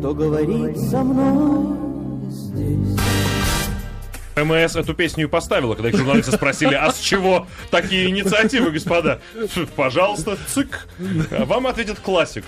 кто говорит со мной здесь. МС эту песню и поставила, когда их журналисты спросили, а с чего такие инициативы, господа? Пожалуйста, цик. Вам ответит классик.